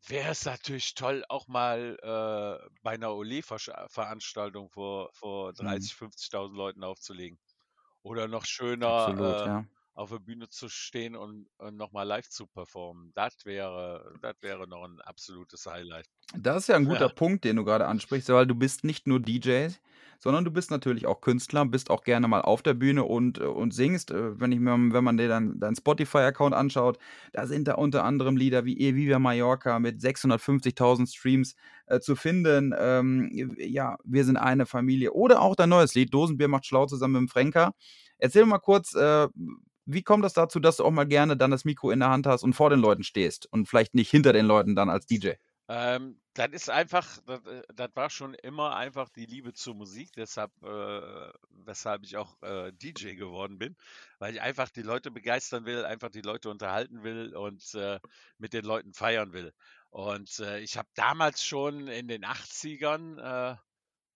B: wäre es natürlich toll, auch mal äh, bei einer Ole-Veranstaltung vor, vor
A: Mhm.
B: 30, 50.000 Leuten aufzulegen. Oder noch
A: Absolut,
B: schöner äh,
A: ja.
B: auf der Bühne zu stehen und, und nochmal live zu performen. Das wäre, das wäre noch ein absolutes Highlight.
A: Das ist ja 'n guter
B: Ja,
A: Punkt, den du grade ansprichst, weil du bist nicht nur DJ, sondern du bist natürlich auch Künstler, bist auch gerne mal auf der Bühne und äh, und singst. Äh, wenn ich mir wenn man dir dein deinen Spotify-Account anschaut, da sind da unter anderem Lieder wie „E Viva Mallorca“ mit 650.000 Streams, äh, zu finden. Ähm, ja, „Wir sind eine Familie“ oder auch dein neues Lied „Dosenbier macht schlau“ zusammen mit dem Fränker. Erzähl mal kurz, äh, wie kommt das dazu, dass du auch mal gerne dann das Mikro in der Hand hast und vor den Leuten stehst und vielleicht nicht hinter den Leuten dann als DJ?
B: Ähm, das ist einfach, das, äh, das war schon immer einfach die Liebe zur Musik, deshalb, äh, weshalb ich auch äh, DJ geworden bin, weil ich einfach die Leute begeistern will, einfach die Leute unterhalten will und äh, mit den Leuten feiern will. Und äh, ich habe damals schon in den 80ern, äh,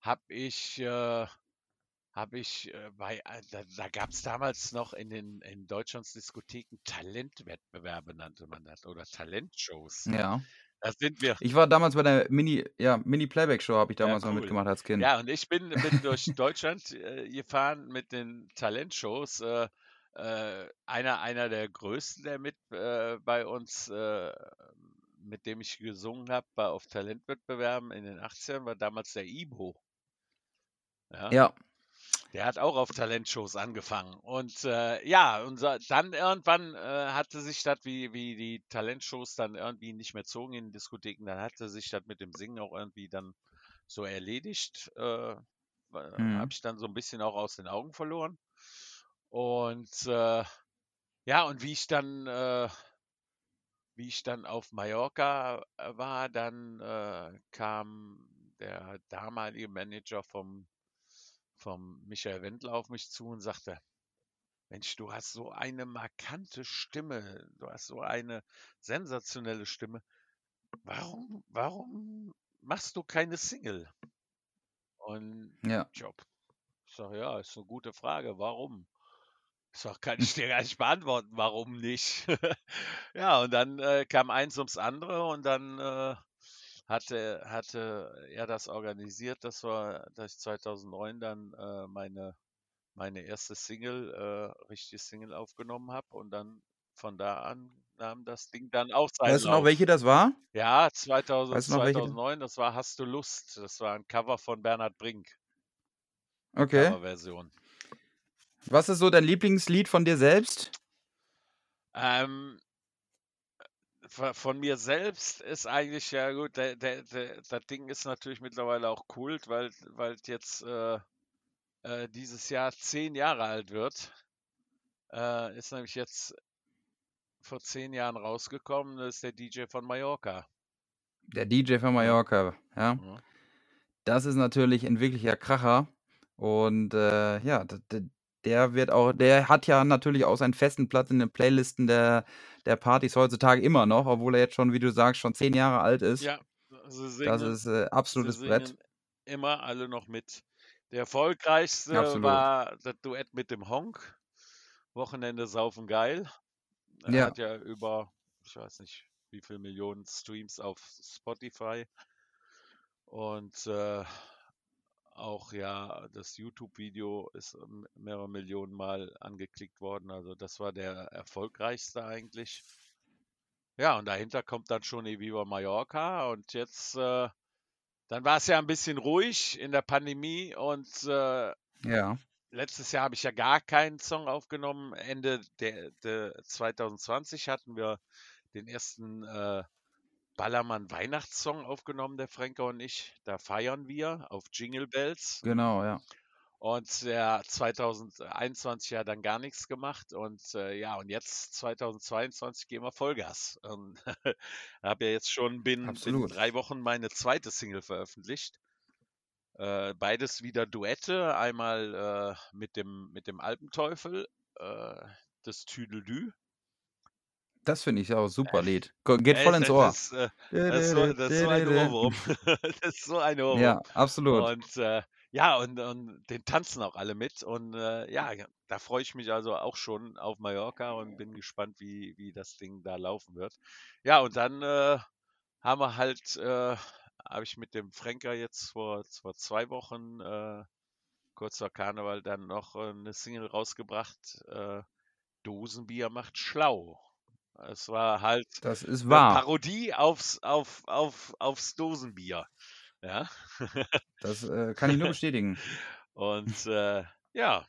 B: habe ich, habe ich bei, da, da gab es damals noch in den in Deutschlands Diskotheken Talentwettbewerbe, nannte man das, oder Talentshows.
A: Ja.
B: Da sind wir.
A: Ich war damals bei der Mini ja, Mini-Playback-Show habe ich
B: Ja,
A: damals mal
B: cool.
A: mitgemacht als Kind.
B: Ja, und ich bin, bin durch Deutschland äh, gefahren mit den Talentshows. Äh, äh, einer, einer der größten, der mit äh, bei uns, äh, mit dem ich gesungen habe, war auf Talentwettbewerben in den 80ern, war damals der Ibo. Ja,
A: Ja.
B: Der hat auch auf Talentshows angefangen. Und äh, ja, und dann irgendwann äh, hatte sich das, wie, wie die Talentshows dann irgendwie nicht mehr zogen in den Diskotheken, dann hatte sich das mit dem Singen auch irgendwie dann so erledigt. Äh,
A: Mhm.
B: habe ich dann so ein bisschen auch aus den Augen verloren. Und äh, ja, und wie ich dann, äh, wie ich dann auf Mallorca äh, war, dann äh, kam der damalige Manager vom, vom Michael Wendler auf mich zu und sagte, Mensch, du hast so eine markante Stimme, du hast so eine sensationelle Stimme. Warum, warum machst du keine Single? Und
A: Ja.
B: Job. Ich sage, ja, ist eine gute Frage. Warum? Ich sage, kann ich dir gar nicht beantworten, warum nicht? ja, und dann äh, kam eins ums andere und dann äh, hatte, hatte er das organisiert, dass, wir, dass ich 2009 dann äh, meine, meine erste Single, äh, richtige Single aufgenommen habe und dann von da an nahm das Ding dann auch seinen
A: Weißt du noch, welche das war?
B: Ja, 2000,
A: Weißt du noch, welche das
B: 2009, das war Hast du Lust? Das war ein Cover von Bernhard Brink,
A: Okay.
B: Coverversion.
A: Was ist so dein Lieblingslied von dir selbst?
B: Ähm, von mir selbst ist eigentlich ja gut, der, der, der, das Ding ist natürlich mittlerweile auch Kult, weil weil jetzt äh, äh, dieses Jahr zehn Jahre alt wird. äh, ist nämlich jetzt vor zehn Jahren rausgekommen, das ist der DJ von Mallorca.
A: Der DJ von Mallorca, ja.
B: Ja.
A: Das ist natürlich ein wirklicher Kracher. Und äh, ja, der wird auch, der hat ja natürlich auch seinen festen Platz in den Playlisten der, der Partys heutzutage immer noch, obwohl er jetzt schon, wie du sagst, schon zehn Jahre alt ist.
B: Ja, singen,
A: Das ist äh, absolutes Brett.
B: immer alle noch mit. Der erfolgreichste
A: Absolut.
B: war das Duett mit dem Honk. Wochenende saufen geil. Er
A: Ja.
B: hat ja über, ich weiß nicht, wie viele Millionen Streams auf Spotify. Und äh, auch ja, das YouTube-Video ist ähm, mehrere Millionen Mal angeklickt worden. Also das war der erfolgreichste eigentlich. Ja, und dahinter kommt dann schon Viva Mallorca. Und jetzt, äh, dann war es ja ein bisschen ruhig in der Pandemie. Und äh,
A: Ja,
B: letztes Jahr habe ich ja gar keinen Song aufgenommen. Ende der, der 2020 hatten wir den ersten äh, Ballermann Weihnachtssong aufgenommen, der Franker und ich. Da feiern wir auf Jingle Bells.
A: genau, ja.
B: Und ja, 2021 ja dann gar nichts gemacht. Und äh, ja, und jetzt 2022 gehen wir Vollgas. Und habe ja jetzt schon binnen, binnen drei Wochen meine zweite Single veröffentlicht. Äh, beides wieder Duette. Einmal äh, mit, dem, mit dem Alpenteufel, äh, das Tüdelü.
A: Das finde ich auch super Lied. Go- Geht voll ins
B: das
A: Ohr.
B: äh, das ist, so, das ist so ein Ohrwurm. das ist so ein Ohrwurm.
A: Ja, absolut.
B: Und äh, ja, und, und den tanzen auch alle mit. Und äh, ja, da freue ich mich also auch schon auf Mallorca und bin gespannt, wie, wie das Ding da laufen wird. Ja, und dann äh, haben wir halt, äh, habe ich mit dem Franker jetzt vor, vor zwei Wochen, äh, kurz vor Karneval, dann noch äh, eine Single rausgebracht. Äh, Dosenbier macht schlau. Es war halt
A: Das ist
B: eine
A: wahr.
B: Parodie aufs, auf, auf, aufs Dosenbier. Ja.
A: Das äh, kann ich nur bestätigen.
B: Und äh, ja.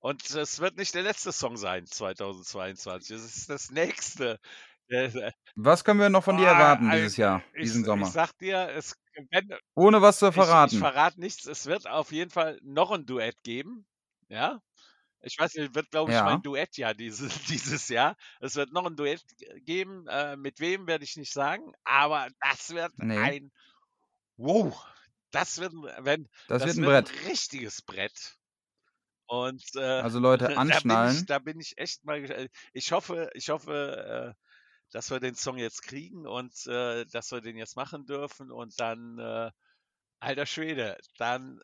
B: Und es wird nicht der letzte Song sein 2022. Es ist das nächste. Äh,
A: Was können wir noch von dir
B: Ah,
A: erwarten dieses Jahr,
B: Ich,
A: diesen
B: ich
A: Sommer?
B: sag dir, es, wenn,
A: Ohne was zu
B: ich, ich
A: verraten.
B: verrate nichts. Es wird auf jeden Fall noch ein Duett geben. Ja. Ich weiß nicht, wird, glaube ich,
A: Ja.
B: mein Duettjahr dieses, dieses Jahr. Es wird noch ein Duett geben. Äh, mit wem werde ich nicht sagen. Aber das wird
A: Nee.
B: ein. Wow. Das wird, ein- wenn,
A: Das,
B: das
A: wird ein Brett.
B: ein richtiges Brett. Und äh,
A: Also Leute,
B: da bin
A: anschnallen.
B: ich, da bin ich echt mal. Ich hoffe, ich hoffe, äh, dass wir den Song jetzt kriegen und äh, dass wir den jetzt machen dürfen und dann, äh, alter Schwede, dann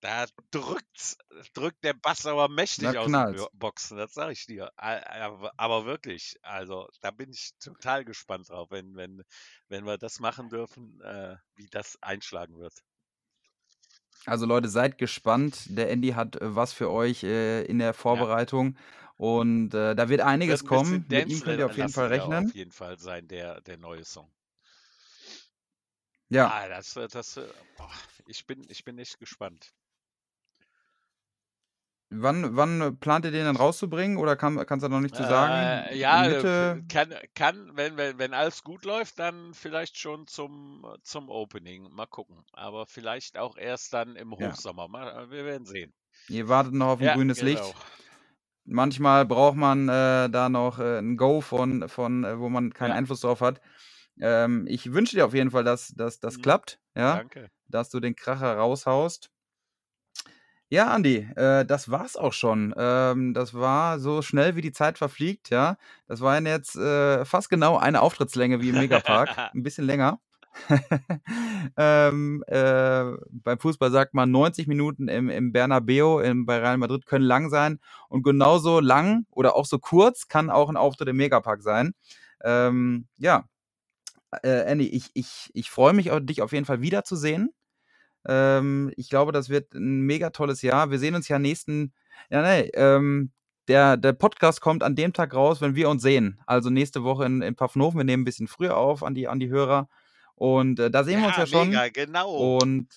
B: da drückt, drückt der Bass aber mächtig aus den Boxen, das sage ich dir. Aber, wirklich, also da bin ich total gespannt drauf, wenn, wenn, wenn wir das machen dürfen, äh, wie das einschlagen wird.
A: Also Leute, seid gespannt. Der Andy hat äh, was für euch äh, in der Vorbereitung. Und äh, da wird einiges
B: Wird ein
A: kommen. Mit ihm könnt ihr auf jeden Fall rechnen.
B: Auf jeden Fall sein, der, der neue Song.
A: Ja,
B: Ah, das, wird- das, wird- boah, ich bin, ich bin echt gespannt.
A: Wann, wann plant ihr den dann rauszubringen? Oder kann, kannst du noch nicht zu sagen?
B: Äh, ja, äh,
A: Mitte?
B: kann, kann wenn, wenn, wenn alles gut läuft, dann vielleicht schon zum, zum Opening. Mal gucken. Aber vielleicht auch erst dann im
A: Ja.
B: Hochsommer. Mal, wir werden sehen.
A: Ihr wartet noch auf ein
B: Ja,
A: grünes
B: genau.
A: Licht. Manchmal braucht man äh, da noch äh, ein Go von, von äh, wo man keinen
B: Ja.
A: Einfluss drauf hat. Ähm, ich wünsche dir auf jeden Fall, dass, dass das
B: Mhm.
A: klappt, ja,
B: Danke.
A: dass du den Kracher raushaust. Ja, Andi, äh, das war's auch schon. Ähm, das war so schnell, wie die Zeit verfliegt, ja. Das waren jetzt äh, fast genau eine Auftrittslänge wie im Megapark. ein bisschen länger. ähm, äh, beim Fußball sagt man 90 Minuten im, im Bernabeu im, bei Real Madrid können lang sein und genauso lang oder auch so kurz kann auch ein Auftritt im Megapark sein. Ähm, ja, äh, Andy, ich, ich, ich freue mich, dich auf jeden Fall wiederzusehen. Ähm, ich glaube, das wird ein mega tolles Jahr. Wir sehen uns ja nächsten, ja, nee, ähm, der, der Podcast kommt an dem Tag raus, wenn wir uns sehen. Also nächste Woche in, in Pfaffenhofen. Wir nehmen ein bisschen früher auf an die, an die Hörer. Und äh, da sehen wir uns ja schon.
B: mega, genau.
A: Und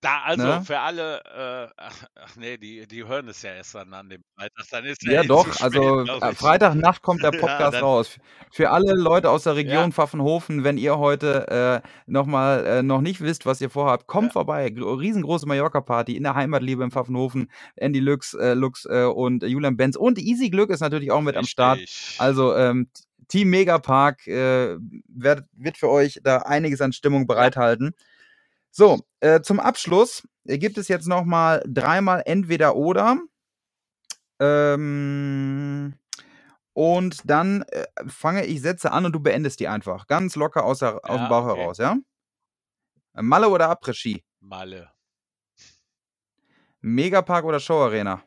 B: Da, also
A: Ne?
B: für alle, äh, ach, nee, die, die hören es ja erst dann an dem Freitag. Dann ist ja
A: Ja,
B: eh
A: doch,
B: spät,
A: also äh,
B: ich.
A: Freitagnacht kommt der
B: Ja,
A: Podcast
B: dann,
A: raus. Für alle Leute aus der
B: ja,
A: Region Pfaffenhofen, wenn ihr heute äh, noch mal äh, noch nicht wisst, was ihr vorhabt, kommt
B: ja,
A: vorbei. Gro- Riesengroße Mallorca-Party in der Heimatliebe in Pfaffenhofen. Andy Lux, äh, Lux äh, und Julian Benz und Easy Glück ist natürlich auch mit am Start.
B: richtig.
A: Also ähm, Team Megapark äh, wird, wird für euch da einiges an Stimmung
B: Ja,
A: bereithalten. So, äh, zum Abschluss äh, gibt es jetzt noch mal dreimal entweder oder. Ähm, und dann äh, fange ich Sätze an und du beendest die einfach. Ganz locker aus, der, aus dem
B: ja,
A: Bauch
B: okay.
A: heraus, ja? Malle oder Après-Ski?
B: Malle.
A: Megapark oder Show Arena?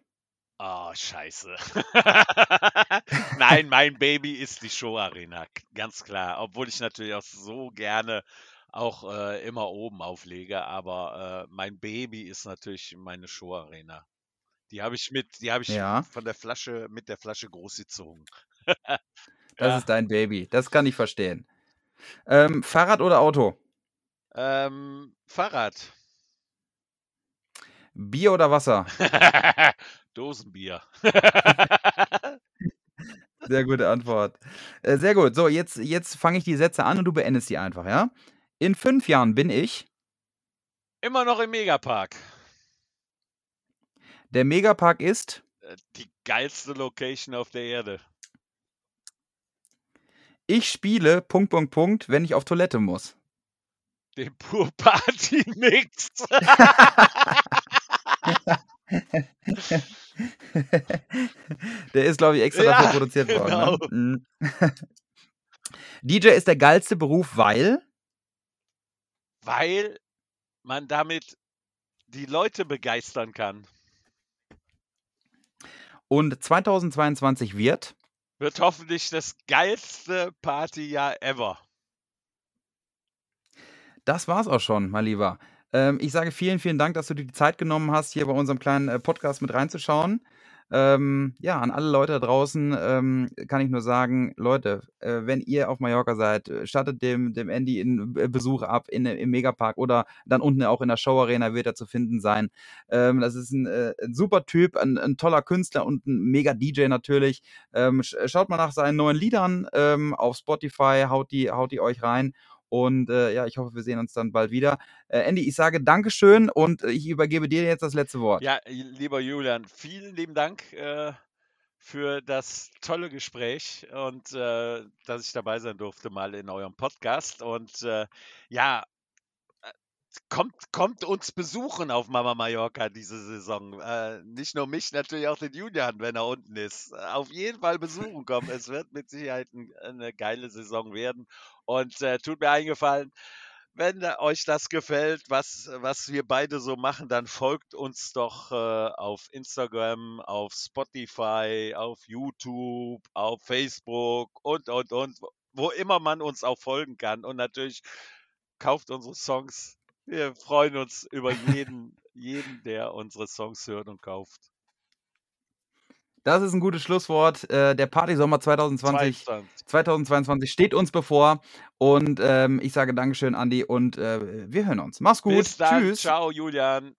B: Oh, scheiße. Nein, mein Baby ist die Show-Arena, ganz klar. Obwohl ich natürlich auch so gerne auch äh, immer oben auflege, aber äh, mein Baby ist natürlich meine Show-Arena. Die habe ich mit, die habe ich
A: Ja,
B: von der Flasche, mit der Flasche großgezogen.
A: das
B: Ja.
A: ist dein Baby. Das kann ich verstehen. Ähm, Fahrrad oder Auto?
B: Ähm, Fahrrad.
A: Bier oder Wasser?
B: Dosenbier.
A: Sehr gute Antwort. Äh, sehr gut. So, jetzt, jetzt fange ich die Sätze an und du beendest die einfach, ja? In fünf Jahren bin ich.
B: Immer noch im Megapark.
A: Der Megapark ist.
B: Äh, Die geilste Location auf der Erde.
A: Ich spiele. Punkt, Punkt, Punkt, wenn ich auf Toilette muss.
B: Den Pur Party Mix.
A: der ist, glaube ich, extra dafür
B: Ja,
A: produziert
B: genau.
A: worden. Ne? Mhm. DJ ist der geilste Beruf, weil.
B: Weil man damit die Leute begeistern kann.
A: Und 2022 wird.
B: Wird hoffentlich das geilste Partyjahr ever.
A: Das war's auch schon, mein Lieber. Ähm, ich sage vielen, vielen Dank, dass du dir die Zeit genommen hast, hier bei unserem kleinen äh, Podcast mit reinzuschauen. Ähm, ja, an alle Leute da draußen ähm, kann ich nur sagen, Leute, äh, wenn ihr auf Mallorca seid, äh, stattet dem, dem Andy einen äh, Besuch ab in, im Megapark oder dann unten auch in der Show Arena wird er zu finden sein. Ähm, das ist ein, äh, ein super Typ, ein, ein toller Künstler und ein mega DJ natürlich. Ähm, sch schaut mal nach seinen neuen Liedern ähm, auf Spotify, haut die, haut die euch rein. Und äh, ja, ich hoffe, wir sehen uns dann bald wieder. Äh, Andy, ich sage Dankeschön und ich übergebe dir jetzt das letzte Wort.
B: Ja, lieber Julian, vielen lieben Dank äh, für das tolle Gespräch und äh, dass ich dabei sein durfte mal in eurem Podcast. Und äh, ja, kommt, kommt uns besuchen auf Mama Mallorca diese Saison. Äh, nicht nur mich, natürlich auch den Julian, wenn er unten ist. Auf jeden Fall besuchen kommen. Es wird mit Sicherheit ein, eine geile Saison werden. Und äh, tut mir eingefallen, wenn euch das gefällt, was, was wir beide so machen, dann folgt uns doch äh, auf Instagram, auf Spotify, auf YouTube, auf Facebook und, und, und, wo immer man uns auch folgen kann. Und natürlich kauft unsere Songs. Wir freuen uns über jeden, jeden, der unsere Songs hört und kauft.
A: Das ist ein gutes Schlusswort. Äh, der Partysommer 2020,
B: 22.
A: 2022 steht uns bevor. Und ähm, ich sage Dankeschön, Andi, und äh, wir hören uns. Mach's gut. Tschüss.
B: Ciao, Julian.